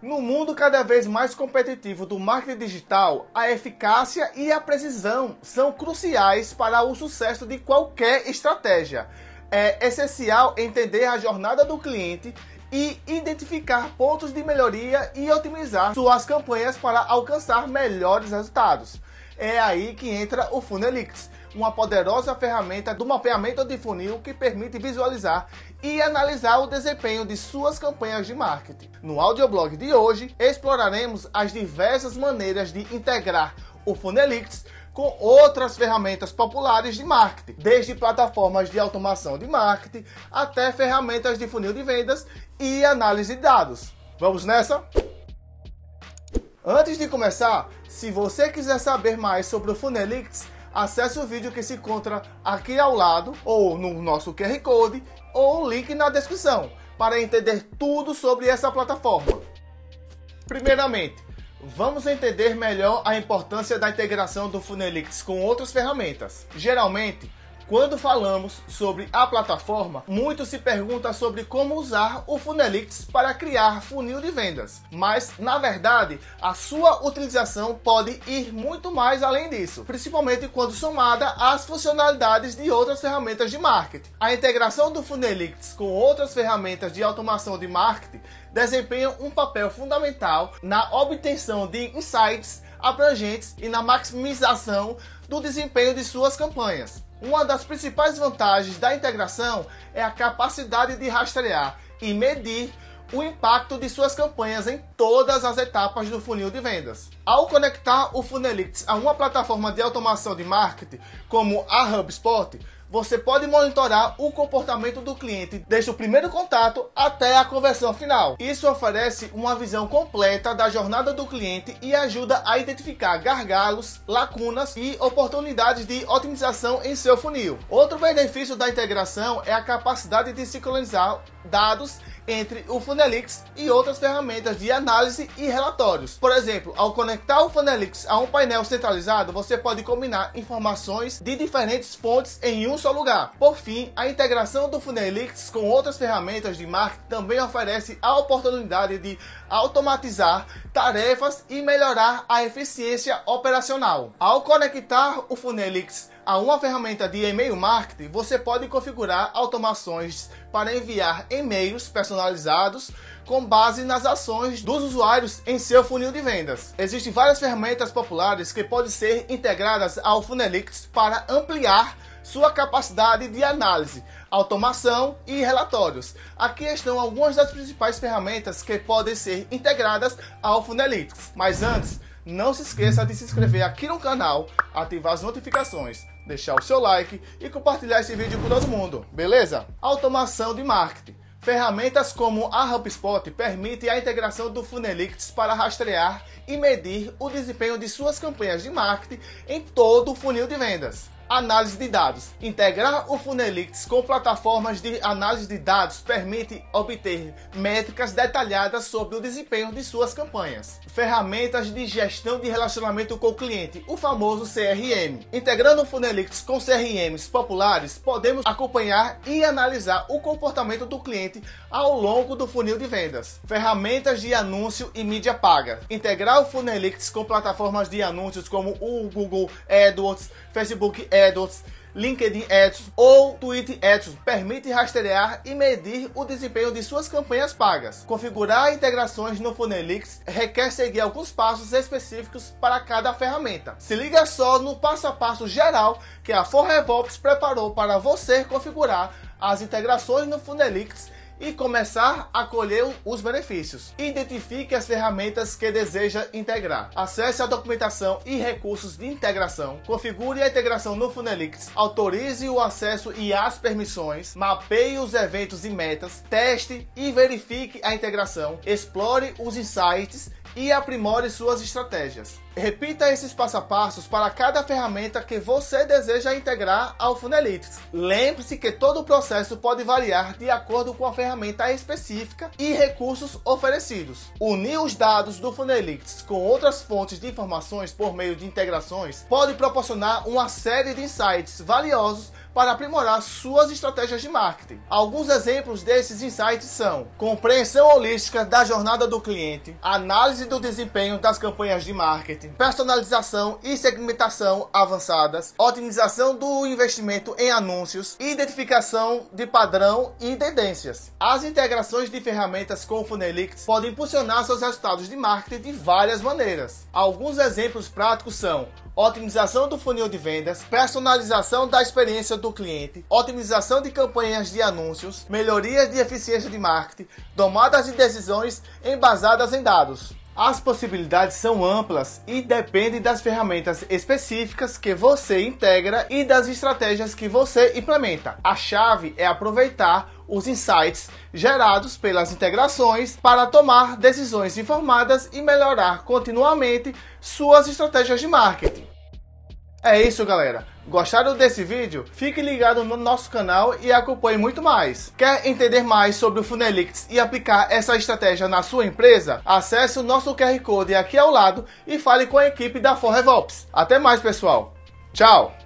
No mundo cada vez mais competitivo do marketing digital, a eficácia e a precisão são cruciais para o sucesso de qualquer estratégia. É essencial entender a jornada do cliente e identificar pontos de melhoria e otimizar suas campanhas para alcançar melhores resultados. É aí que entra o Funelix, uma poderosa ferramenta do mapeamento de funil que permite visualizar e analisar o desempenho de suas campanhas de marketing. No audioblog de hoje, exploraremos as diversas maneiras de integrar o Funelix com outras ferramentas populares de marketing, desde plataformas de automação de marketing até ferramentas de funil de vendas e análise de dados. Vamos nessa? Antes de começar, se você quiser saber mais sobre o Funelix, acesse o vídeo que se encontra aqui ao lado ou no nosso QR Code ou o link na descrição para entender tudo sobre essa plataforma. Primeiramente, Vamos entender melhor a importância da integração do Funelix com outras ferramentas. Geralmente, quando falamos sobre a plataforma, muito se pergunta sobre como usar o Funelix para criar funil de vendas. Mas, na verdade, a sua utilização pode ir muito mais além disso, principalmente quando somada às funcionalidades de outras ferramentas de marketing. A integração do Funelix com outras ferramentas de automação de marketing desempenha um papel fundamental na obtenção de insights abrangentes e na maximização do desempenho de suas campanhas. Uma das principais vantagens da integração é a capacidade de rastrear e medir o impacto de suas campanhas em todas as etapas do funil de vendas. Ao conectar o Funelix a uma plataforma de automação de marketing como a HubSpot, você pode monitorar o comportamento do cliente desde o primeiro contato até a conversão final. Isso oferece uma visão completa da jornada do cliente e ajuda a identificar gargalos, lacunas e oportunidades de otimização em seu funil. Outro benefício da integração é a capacidade de sincronizar dados entre o Funelix e outras ferramentas de análise e relatórios. Por exemplo, ao conectar o Funelix a um painel centralizado, você pode combinar informações de diferentes fontes em um só lugar. Por fim, a integração do Funelix com outras ferramentas de marketing também oferece a oportunidade de automatizar tarefas e melhorar a eficiência operacional. Ao conectar o Funelix a uma ferramenta de e-mail marketing, você pode configurar automações para enviar e-mails personalizados com base nas ações dos usuários em seu funil de vendas. Existem várias ferramentas populares que podem ser integradas ao Funelix para ampliar sua capacidade de análise, automação e relatórios. Aqui estão algumas das principais ferramentas que podem ser integradas ao Funelix. Mas antes, não se esqueça de se inscrever aqui no canal, ativar as notificações deixar o seu like e compartilhar esse vídeo com todo mundo, beleza? Automação de marketing. Ferramentas como a HubSpot permitem a integração do Funelix para rastrear e medir o desempenho de suas campanhas de marketing em todo o funil de vendas. Análise de dados. Integrar o Funelix com plataformas de análise de dados permite obter métricas detalhadas sobre o desempenho de suas campanhas. Ferramentas de gestão de relacionamento com o cliente, o famoso CRM. Integrando o Funelix com CRMs populares, podemos acompanhar e analisar o comportamento do cliente ao longo do funil de vendas. Ferramentas de anúncio e mídia paga. Integrar o Funelix com plataformas de anúncios como o Google AdWords, Facebook AdWords, LinkedIn Ads ou Twitter Ads permite rastrear e medir o desempenho de suas campanhas pagas. Configurar integrações no Funelix requer seguir alguns passos específicos para cada ferramenta. Se liga só no passo a passo geral que a ForRevops preparou para você configurar as integrações no Funelix e começar a colher os benefícios. Identifique as ferramentas que deseja integrar. Acesse a documentação e recursos de integração. Configure a integração no Funelix. Autorize o acesso e as permissões. Mapeie os eventos e metas. Teste e verifique a integração. Explore os insights e aprimore suas estratégias. Repita esses passo a passos para cada ferramenta que você deseja integrar ao Funelytics. Lembre-se que todo o processo pode variar de acordo com a ferramenta específica e recursos oferecidos. Unir os dados do Funelytics com outras fontes de informações por meio de integrações pode proporcionar uma série de insights valiosos para aprimorar suas estratégias de marketing. Alguns exemplos desses insights são: compreensão holística da jornada do cliente, análise do desempenho das campanhas de marketing, personalização e segmentação avançadas, otimização do investimento em anúncios, identificação de padrão e tendências. As integrações de ferramentas com o Funelix podem impulsionar seus resultados de marketing de várias maneiras. Alguns exemplos práticos são otimização do funil de vendas, personalização da experiência do cliente, otimização de campanhas de anúncios, melhorias de eficiência de marketing, tomadas de decisões embasadas em dados. As possibilidades são amplas e dependem das ferramentas específicas que você integra e das estratégias que você implementa. A chave é aproveitar os insights gerados pelas integrações para tomar decisões informadas e melhorar continuamente suas estratégias de marketing. É isso, galera. Gostaram desse vídeo? Fique ligado no nosso canal e acompanhe muito mais. Quer entender mais sobre o Funelix e aplicar essa estratégia na sua empresa? Acesse o nosso QR Code aqui ao lado e fale com a equipe da ForRevops. Até mais, pessoal. Tchau!